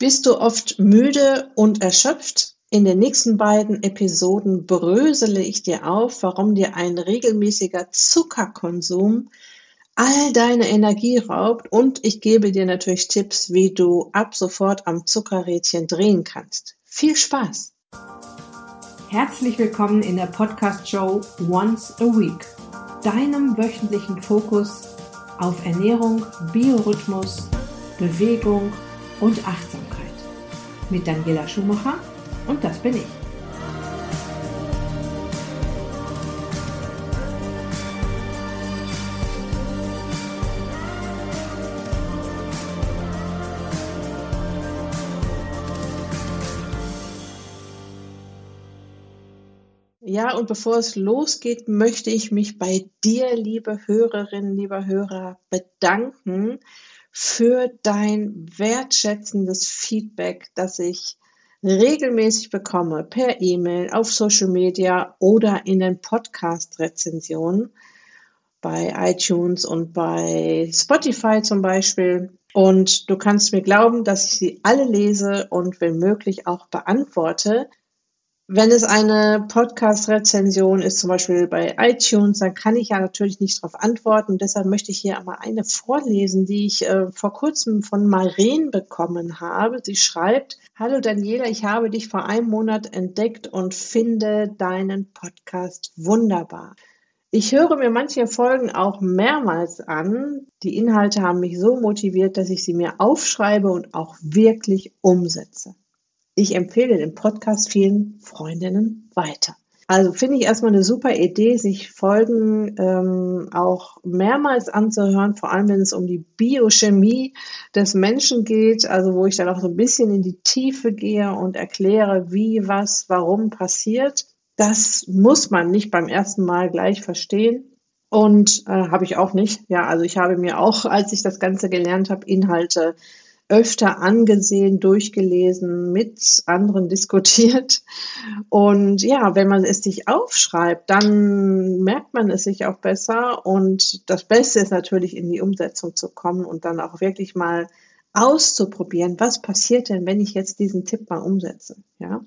Bist du oft müde und erschöpft? In den nächsten beiden Episoden brösele ich dir auf, warum dir ein regelmäßiger Zuckerkonsum all deine Energie raubt und ich gebe dir natürlich Tipps, wie du ab sofort am Zuckerrädchen drehen kannst. Viel Spaß! Herzlich willkommen in der Podcast-Show Once a Week, deinem wöchentlichen Fokus auf Ernährung, Biorhythmus, Bewegung und Achtsamkeit mit Daniela Schumacher und das bin ich. Ja, und bevor es losgeht, möchte ich mich bei dir, liebe Hörerinnen, lieber Hörer, bedanken für dein wertschätzendes Feedback, das ich regelmäßig bekomme per E-Mail, auf Social Media oder in den Podcast-Rezensionen bei iTunes und bei Spotify zum Beispiel. Und du kannst mir glauben, dass ich sie alle lese und wenn möglich auch beantworte. Wenn es eine Podcast-Rezension ist, zum Beispiel bei iTunes, dann kann ich ja natürlich nicht darauf antworten. deshalb möchte ich hier einmal eine vorlesen, die ich äh, vor kurzem von Maren bekommen habe. Sie schreibt, Hallo Daniela, ich habe dich vor einem Monat entdeckt und finde deinen Podcast wunderbar. Ich höre mir manche Folgen auch mehrmals an. Die Inhalte haben mich so motiviert, dass ich sie mir aufschreibe und auch wirklich umsetze. Ich empfehle den Podcast vielen Freundinnen weiter. Also finde ich erstmal eine super Idee, sich Folgen ähm, auch mehrmals anzuhören, vor allem wenn es um die Biochemie des Menschen geht, also wo ich dann auch so ein bisschen in die Tiefe gehe und erkläre, wie, was, warum passiert. Das muss man nicht beim ersten Mal gleich verstehen. Und äh, habe ich auch nicht. Ja, also ich habe mir auch, als ich das Ganze gelernt habe, Inhalte öfter angesehen, durchgelesen, mit anderen diskutiert. Und ja, wenn man es sich aufschreibt, dann merkt man es sich auch besser. Und das Beste ist natürlich in die Umsetzung zu kommen und dann auch wirklich mal auszuprobieren, was passiert denn, wenn ich jetzt diesen Tipp mal umsetze. Ja,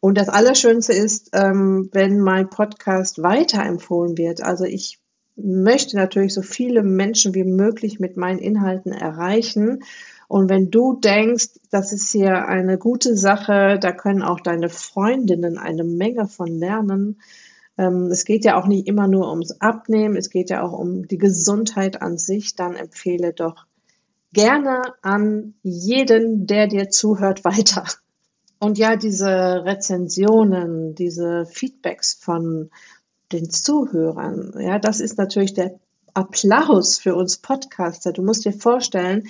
und das Allerschönste ist, ähm, wenn mein Podcast weiterempfohlen wird. Also ich möchte natürlich so viele Menschen wie möglich mit meinen Inhalten erreichen und wenn du denkst, das ist hier eine gute Sache, da können auch deine Freundinnen eine Menge von lernen. Ähm, es geht ja auch nicht immer nur ums Abnehmen, es geht ja auch um die Gesundheit an sich. Dann empfehle doch gerne an jeden, der dir zuhört, weiter. Und ja, diese Rezensionen, diese Feedbacks von den Zuhörern, ja, das ist natürlich der Applaus für uns Podcaster. Du musst dir vorstellen,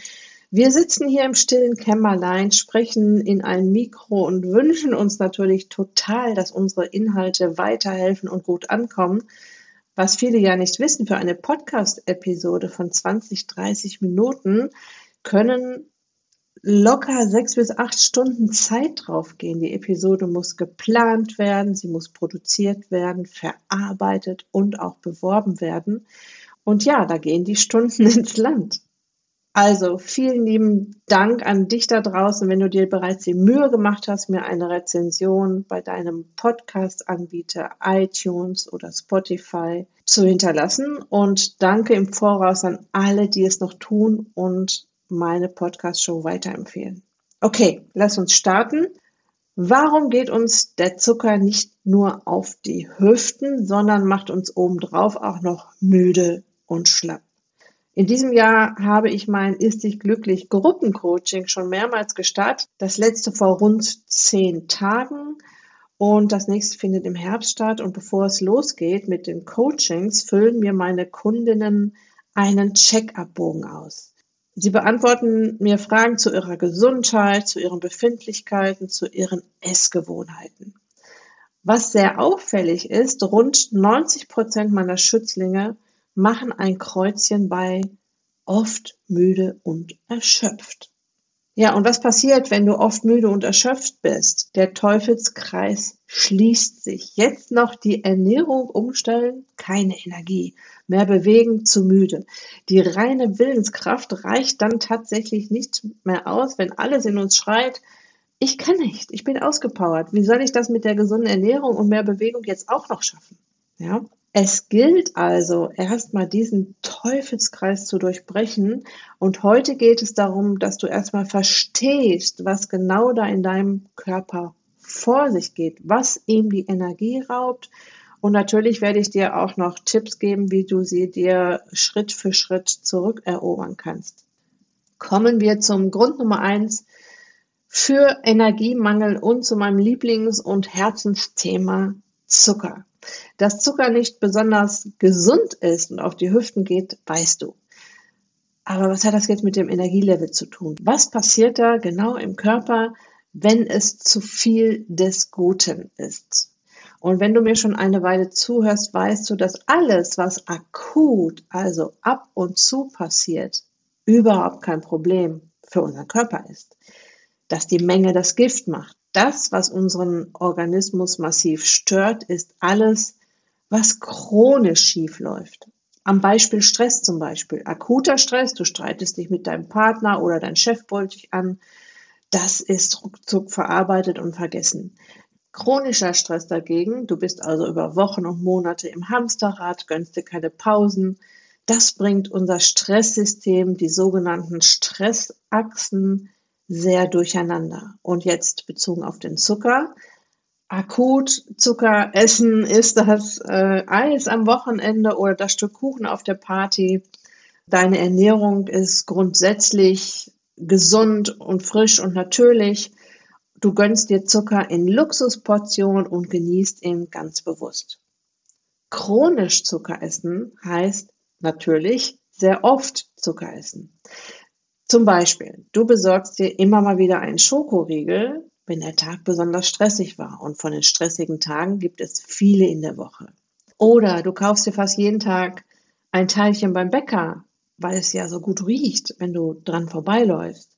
wir sitzen hier im stillen Kämmerlein, sprechen in ein Mikro und wünschen uns natürlich total, dass unsere Inhalte weiterhelfen und gut ankommen. Was viele ja nicht wissen, für eine Podcast-Episode von 20, 30 Minuten können locker sechs bis acht Stunden Zeit draufgehen. Die Episode muss geplant werden, sie muss produziert werden, verarbeitet und auch beworben werden. Und ja, da gehen die Stunden ins Land. Also vielen lieben Dank an dich da draußen, wenn du dir bereits die Mühe gemacht hast, mir eine Rezension bei deinem Podcast-Anbieter iTunes oder Spotify zu hinterlassen. Und danke im Voraus an alle, die es noch tun und meine Podcast-Show weiterempfehlen. Okay, lass uns starten. Warum geht uns der Zucker nicht nur auf die Hüften, sondern macht uns obendrauf auch noch müde und schlapp? In diesem Jahr habe ich mein Ist dich glücklich Gruppencoaching schon mehrmals gestartet. Das letzte vor rund zehn Tagen und das nächste findet im Herbst statt. Und bevor es losgeht mit den Coachings, füllen mir meine Kundinnen einen Check-up-Bogen aus. Sie beantworten mir Fragen zu ihrer Gesundheit, zu ihren Befindlichkeiten, zu ihren Essgewohnheiten. Was sehr auffällig ist, rund 90 Prozent meiner Schützlinge machen ein Kreuzchen bei oft müde und erschöpft. Ja, und was passiert, wenn du oft müde und erschöpft bist? Der Teufelskreis schließt sich. Jetzt noch die Ernährung umstellen, keine Energie. Mehr bewegen, zu müde. Die reine Willenskraft reicht dann tatsächlich nicht mehr aus, wenn alles in uns schreit, ich kann nicht, ich bin ausgepowert. Wie soll ich das mit der gesunden Ernährung und mehr Bewegung jetzt auch noch schaffen? Ja? Es gilt also erstmal diesen Teufelskreis zu durchbrechen. Und heute geht es darum, dass du erstmal verstehst, was genau da in deinem Körper vor sich geht, was ihm die Energie raubt. Und natürlich werde ich dir auch noch Tipps geben, wie du sie dir Schritt für Schritt zurückerobern kannst. Kommen wir zum Grund Nummer eins für Energiemangel und zu meinem Lieblings- und Herzensthema Zucker. Dass Zucker nicht besonders gesund ist und auf die Hüften geht, weißt du. Aber was hat das jetzt mit dem Energielevel zu tun? Was passiert da genau im Körper, wenn es zu viel des Guten ist? Und wenn du mir schon eine Weile zuhörst, weißt du, dass alles, was akut, also ab und zu passiert, überhaupt kein Problem für unseren Körper ist. Dass die Menge das Gift macht, das, was unseren Organismus massiv stört, ist alles, was chronisch schief läuft. Am Beispiel Stress zum Beispiel. Akuter Stress, du streitest dich mit deinem Partner oder dein Chef brüllt dich an. Das ist ruckzuck verarbeitet und vergessen. Chronischer Stress dagegen, du bist also über Wochen und Monate im Hamsterrad, gönnst dir keine Pausen. Das bringt unser Stresssystem, die sogenannten Stressachsen, sehr durcheinander. Und jetzt bezogen auf den Zucker. Akut Zucker essen ist das äh, Eis am Wochenende oder das Stück Kuchen auf der Party. Deine Ernährung ist grundsätzlich gesund und frisch und natürlich. Du gönnst dir Zucker in Luxusportionen und genießt ihn ganz bewusst. Chronisch Zucker essen heißt natürlich sehr oft Zucker essen. Zum Beispiel, du besorgst dir immer mal wieder einen Schokoriegel, wenn der Tag besonders stressig war. Und von den stressigen Tagen gibt es viele in der Woche. Oder du kaufst dir fast jeden Tag ein Teilchen beim Bäcker, weil es ja so gut riecht, wenn du dran vorbeiläufst.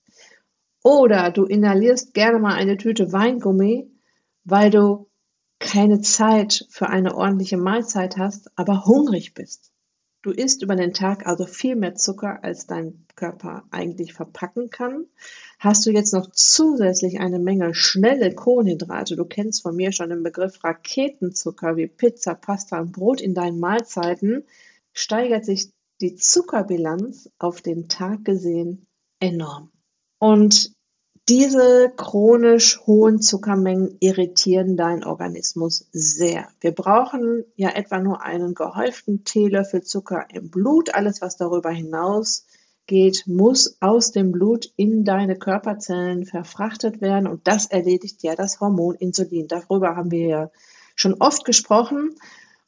Oder du inhalierst gerne mal eine Tüte Weingummi, weil du keine Zeit für eine ordentliche Mahlzeit hast, aber hungrig bist. Du isst über den Tag also viel mehr Zucker, als dein Körper eigentlich verpacken kann. Hast du jetzt noch zusätzlich eine Menge schnelle Kohlenhydrate, du kennst von mir schon den Begriff Raketenzucker wie Pizza, Pasta und Brot in deinen Mahlzeiten, steigert sich die Zuckerbilanz auf den Tag gesehen enorm. Und diese chronisch hohen Zuckermengen irritieren deinen Organismus sehr. Wir brauchen ja etwa nur einen gehäuften Teelöffel Zucker im Blut. Alles, was darüber hinaus geht, muss aus dem Blut in deine Körperzellen verfrachtet werden und das erledigt ja das Hormon Insulin. Darüber haben wir ja schon oft gesprochen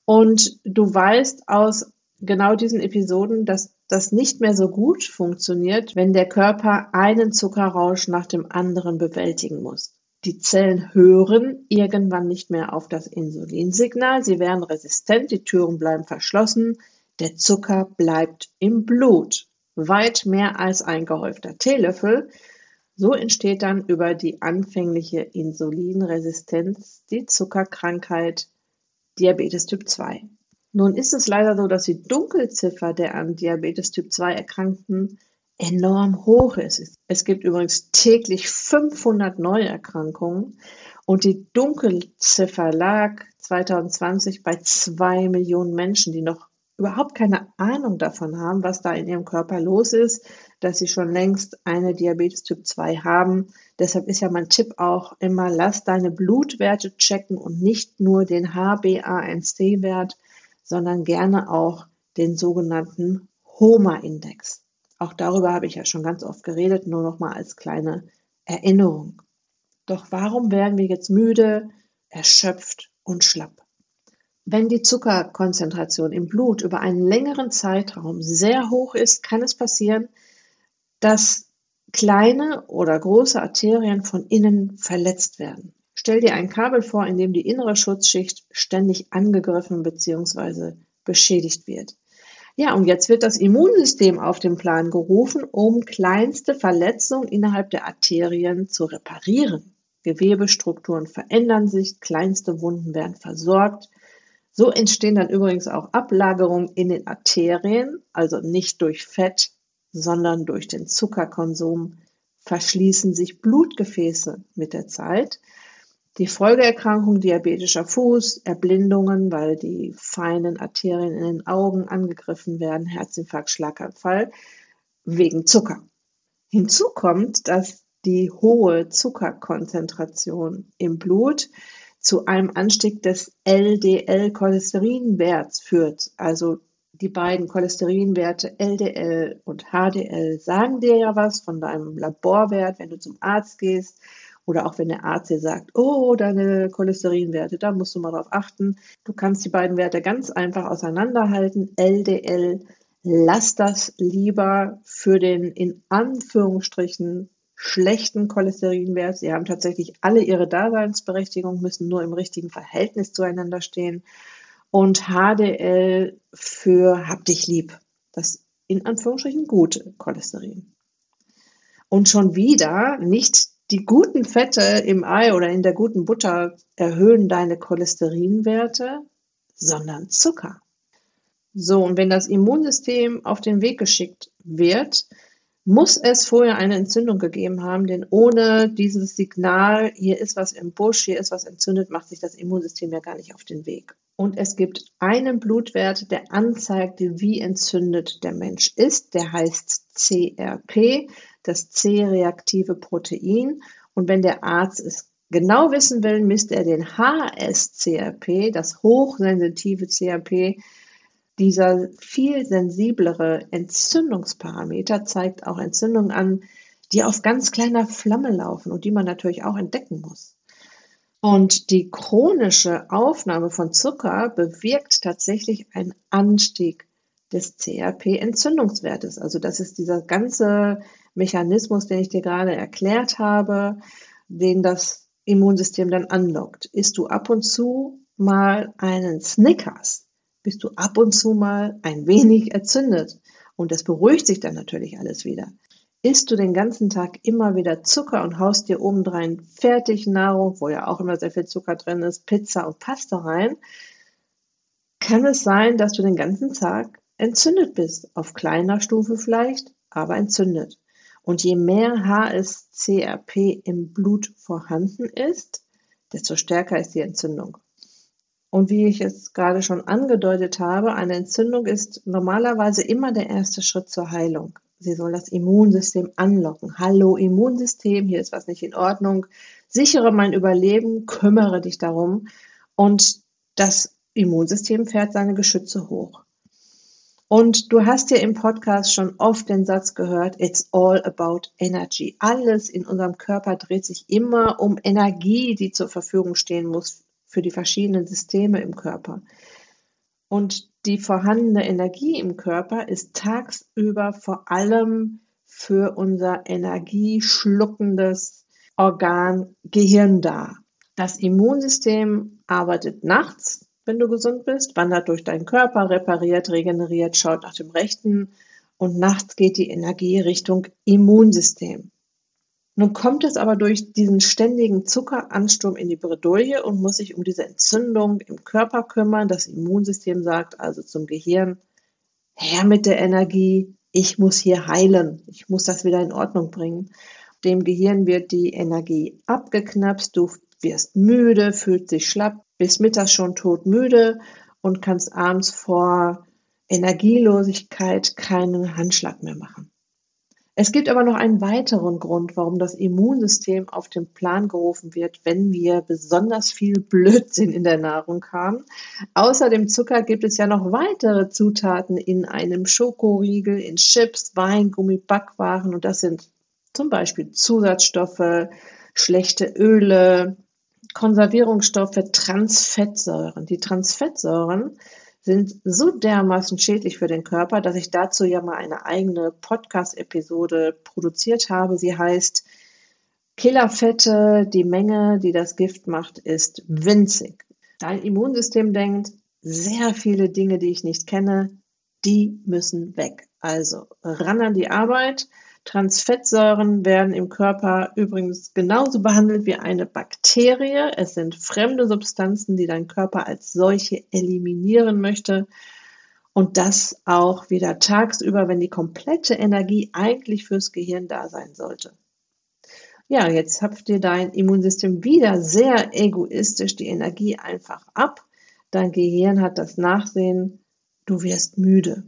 und du weißt aus genau diesen Episoden, dass das nicht mehr so gut funktioniert, wenn der Körper einen Zuckerrausch nach dem anderen bewältigen muss. Die Zellen hören irgendwann nicht mehr auf das Insulinsignal, sie werden resistent, die Türen bleiben verschlossen, der Zucker bleibt im Blut. Weit mehr als ein gehäufter Teelöffel. So entsteht dann über die anfängliche Insulinresistenz die Zuckerkrankheit Diabetes Typ 2. Nun ist es leider so, dass die Dunkelziffer der an Diabetes Typ 2 Erkrankten enorm hoch ist. Es gibt übrigens täglich 500 Neuerkrankungen und die Dunkelziffer lag 2020 bei zwei Millionen Menschen, die noch überhaupt keine Ahnung davon haben, was da in ihrem Körper los ist, dass sie schon längst eine Diabetes Typ 2 haben. Deshalb ist ja mein Tipp auch immer, lass deine Blutwerte checken und nicht nur den HbA1c-Wert, sondern gerne auch den sogenannten HOMA-Index. Auch darüber habe ich ja schon ganz oft geredet, nur noch mal als kleine Erinnerung. Doch warum werden wir jetzt müde, erschöpft und schlapp? Wenn die Zuckerkonzentration im Blut über einen längeren Zeitraum sehr hoch ist, kann es passieren, dass kleine oder große Arterien von innen verletzt werden. Stell dir ein Kabel vor, in dem die innere Schutzschicht ständig angegriffen bzw. beschädigt wird. Ja, und jetzt wird das Immunsystem auf den Plan gerufen, um kleinste Verletzungen innerhalb der Arterien zu reparieren. Gewebestrukturen verändern sich, kleinste Wunden werden versorgt. So entstehen dann übrigens auch Ablagerungen in den Arterien, also nicht durch Fett, sondern durch den Zuckerkonsum verschließen sich Blutgefäße mit der Zeit die Folgeerkrankung diabetischer Fuß, Erblindungen, weil die feinen Arterien in den Augen angegriffen werden, Herzinfarkt, Schlaganfall wegen Zucker. Hinzu kommt, dass die hohe Zuckerkonzentration im Blut zu einem Anstieg des LDL-Cholesterinwerts führt. Also die beiden Cholesterinwerte LDL und HDL sagen dir ja was von deinem Laborwert, wenn du zum Arzt gehst oder auch wenn der Arzt dir sagt, oh, deine Cholesterinwerte, da musst du mal drauf achten. Du kannst die beiden Werte ganz einfach auseinanderhalten. LDL, lass das lieber für den in Anführungsstrichen schlechten Cholesterinwert. Sie haben tatsächlich alle ihre Daseinsberechtigung, müssen nur im richtigen Verhältnis zueinander stehen. Und HDL für hab dich lieb. Das in Anführungsstrichen gute Cholesterin. Und schon wieder nicht die guten Fette im Ei oder in der guten Butter erhöhen deine Cholesterinwerte, sondern Zucker. So, und wenn das Immunsystem auf den Weg geschickt wird, muss es vorher eine Entzündung gegeben haben, denn ohne dieses Signal, hier ist was im Busch, hier ist was entzündet, macht sich das Immunsystem ja gar nicht auf den Weg. Und es gibt einen Blutwert, der anzeigt, wie entzündet der Mensch ist. Der heißt CRP das C-reaktive Protein. Und wenn der Arzt es genau wissen will, misst er den HSCRP, das hochsensitive CRP. Dieser viel sensiblere Entzündungsparameter zeigt auch Entzündungen an, die auf ganz kleiner Flamme laufen und die man natürlich auch entdecken muss. Und die chronische Aufnahme von Zucker bewirkt tatsächlich einen Anstieg des CRP-Entzündungswertes. Also das ist dieser ganze Mechanismus, den ich dir gerade erklärt habe, den das Immunsystem dann anlockt. Isst du ab und zu mal einen Snickers, bist du ab und zu mal ein wenig erzündet. Und das beruhigt sich dann natürlich alles wieder. Isst du den ganzen Tag immer wieder Zucker und haust dir obendrein Fertignahrung, wo ja auch immer sehr viel Zucker drin ist, Pizza und Pasta rein, kann es sein, dass du den ganzen Tag entzündet bist. Auf kleiner Stufe vielleicht, aber entzündet. Und je mehr HSCRP im Blut vorhanden ist, desto stärker ist die Entzündung. Und wie ich es gerade schon angedeutet habe, eine Entzündung ist normalerweise immer der erste Schritt zur Heilung. Sie soll das Immunsystem anlocken. Hallo Immunsystem, hier ist was nicht in Ordnung. Sichere mein Überleben, kümmere dich darum. Und das Immunsystem fährt seine Geschütze hoch. Und du hast ja im Podcast schon oft den Satz gehört, it's all about energy. Alles in unserem Körper dreht sich immer um Energie, die zur Verfügung stehen muss für die verschiedenen Systeme im Körper. Und die vorhandene Energie im Körper ist tagsüber vor allem für unser energieschluckendes Organ Gehirn da. Das Immunsystem arbeitet nachts wenn du gesund bist, wandert durch deinen Körper, repariert, regeneriert, schaut nach dem Rechten und nachts geht die Energie Richtung Immunsystem. Nun kommt es aber durch diesen ständigen Zuckeransturm in die Bredouille und muss sich um diese Entzündung im Körper kümmern. Das Immunsystem sagt also zum Gehirn, her mit der Energie, ich muss hier heilen, ich muss das wieder in Ordnung bringen. Dem Gehirn wird die Energie abgeknapst, du wirst müde, fühlst dich schlapp, bist mittags schon todmüde und kannst abends vor Energielosigkeit keinen Handschlag mehr machen. Es gibt aber noch einen weiteren Grund, warum das Immunsystem auf den Plan gerufen wird, wenn wir besonders viel Blödsinn in der Nahrung haben. Außer dem Zucker gibt es ja noch weitere Zutaten in einem Schokoriegel, in Chips, Wein, Gummi, Backwaren und das sind zum Beispiel Zusatzstoffe, schlechte Öle, Konservierungsstoffe Transfettsäuren. Die Transfettsäuren sind so dermaßen schädlich für den Körper, dass ich dazu ja mal eine eigene Podcast-Episode produziert habe. Sie heißt Killerfette, die Menge, die das Gift macht, ist winzig. Dein Immunsystem denkt, sehr viele Dinge, die ich nicht kenne, die müssen weg. Also ran an die Arbeit. Transfettsäuren werden im Körper übrigens genauso behandelt wie eine Bakterie. Es sind fremde Substanzen, die dein Körper als solche eliminieren möchte. Und das auch wieder tagsüber, wenn die komplette Energie eigentlich fürs Gehirn da sein sollte. Ja, jetzt habt ihr dein Immunsystem wieder sehr egoistisch die Energie einfach ab. Dein Gehirn hat das Nachsehen, du wirst müde.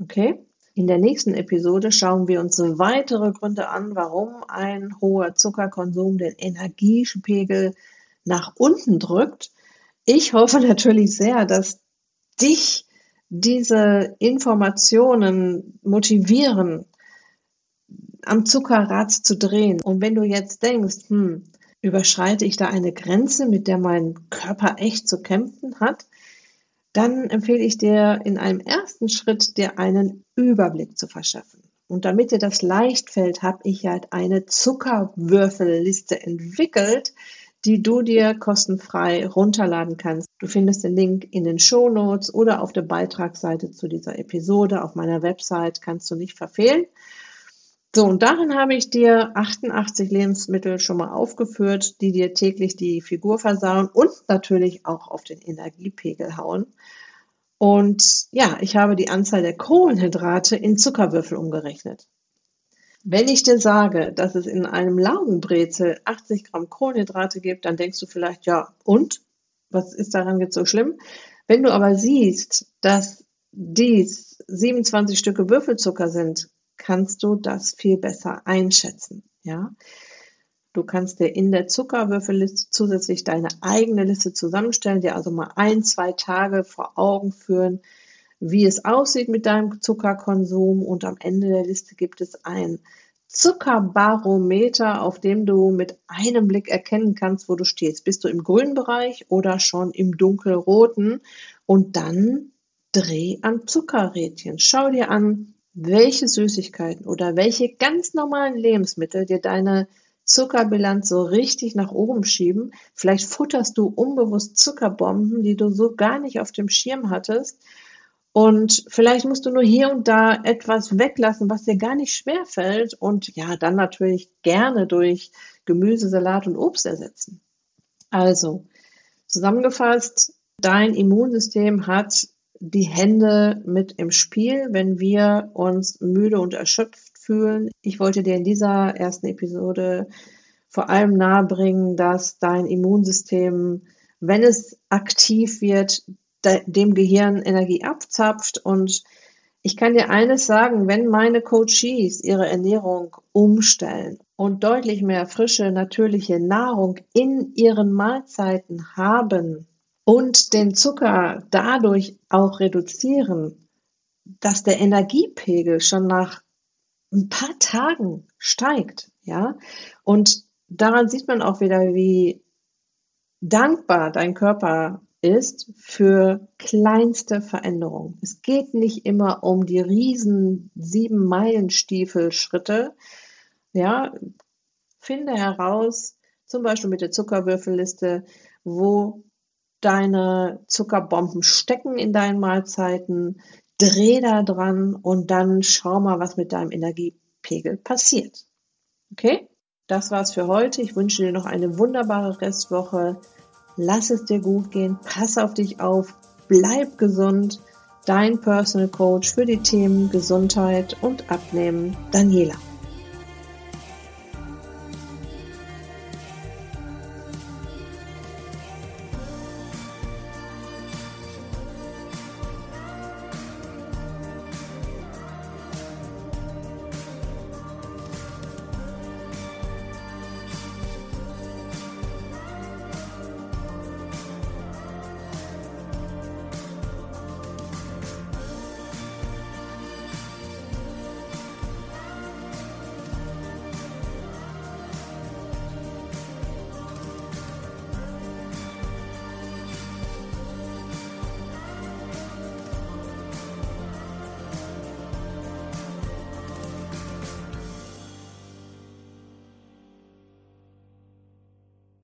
Okay? In der nächsten Episode schauen wir uns weitere Gründe an, warum ein hoher Zuckerkonsum den Energiepegel nach unten drückt. Ich hoffe natürlich sehr, dass dich diese Informationen motivieren, am Zuckerrad zu drehen. Und wenn du jetzt denkst, hm, überschreite ich da eine Grenze, mit der mein Körper echt zu kämpfen hat, dann empfehle ich dir in einem ersten Schritt, dir einen Überblick zu verschaffen. Und damit dir das leicht fällt, habe ich halt eine Zuckerwürfelliste entwickelt, die du dir kostenfrei runterladen kannst. Du findest den Link in den Show Notes oder auf der Beitragsseite zu dieser Episode auf meiner Website, kannst du nicht verfehlen. So, und darin habe ich dir 88 Lebensmittel schon mal aufgeführt, die dir täglich die Figur versauen und natürlich auch auf den Energiepegel hauen. Und ja, ich habe die Anzahl der Kohlenhydrate in Zuckerwürfel umgerechnet. Wenn ich dir sage, dass es in einem Laugenbrezel 80 Gramm Kohlenhydrate gibt, dann denkst du vielleicht, ja, und? Was ist daran jetzt so schlimm? Wenn du aber siehst, dass dies 27 Stücke Würfelzucker sind, kannst du das viel besser einschätzen. Ja, du kannst dir in der Zuckerwürfelliste zusätzlich deine eigene Liste zusammenstellen, dir also mal ein, zwei Tage vor Augen führen, wie es aussieht mit deinem Zuckerkonsum und am Ende der Liste gibt es ein Zuckerbarometer, auf dem du mit einem Blick erkennen kannst, wo du stehst. Bist du im grünen Bereich oder schon im dunkelroten? Und dann dreh am Zuckerrädchen. Schau dir an, welche Süßigkeiten oder welche ganz normalen Lebensmittel dir deine Zuckerbilanz so richtig nach oben schieben. Vielleicht futterst du unbewusst Zuckerbomben, die du so gar nicht auf dem Schirm hattest. Und vielleicht musst du nur hier und da etwas weglassen, was dir gar nicht schwer fällt. Und ja, dann natürlich gerne durch Gemüse, Salat und Obst ersetzen. Also, zusammengefasst, dein Immunsystem hat die Hände mit im Spiel, wenn wir uns müde und erschöpft fühlen. Ich wollte dir in dieser ersten Episode vor allem nahebringen, dass dein Immunsystem, wenn es aktiv wird, dem Gehirn Energie abzapft. Und ich kann dir eines sagen, wenn meine Coaches ihre Ernährung umstellen und deutlich mehr frische, natürliche Nahrung in ihren Mahlzeiten haben, und den Zucker dadurch auch reduzieren, dass der Energiepegel schon nach ein paar Tagen steigt, ja. Und daran sieht man auch wieder, wie dankbar dein Körper ist für kleinste Veränderungen. Es geht nicht immer um die riesen sieben Meilen Stiefelschritte. Ja, finde heraus, zum Beispiel mit der Zuckerwürfelliste, wo deine Zuckerbomben stecken in deinen Mahlzeiten, dreh da dran und dann schau mal, was mit deinem Energiepegel passiert. Okay? Das war's für heute. Ich wünsche dir noch eine wunderbare Restwoche. Lass es dir gut gehen. Pass auf dich auf. Bleib gesund. Dein Personal Coach für die Themen Gesundheit und Abnehmen, Daniela.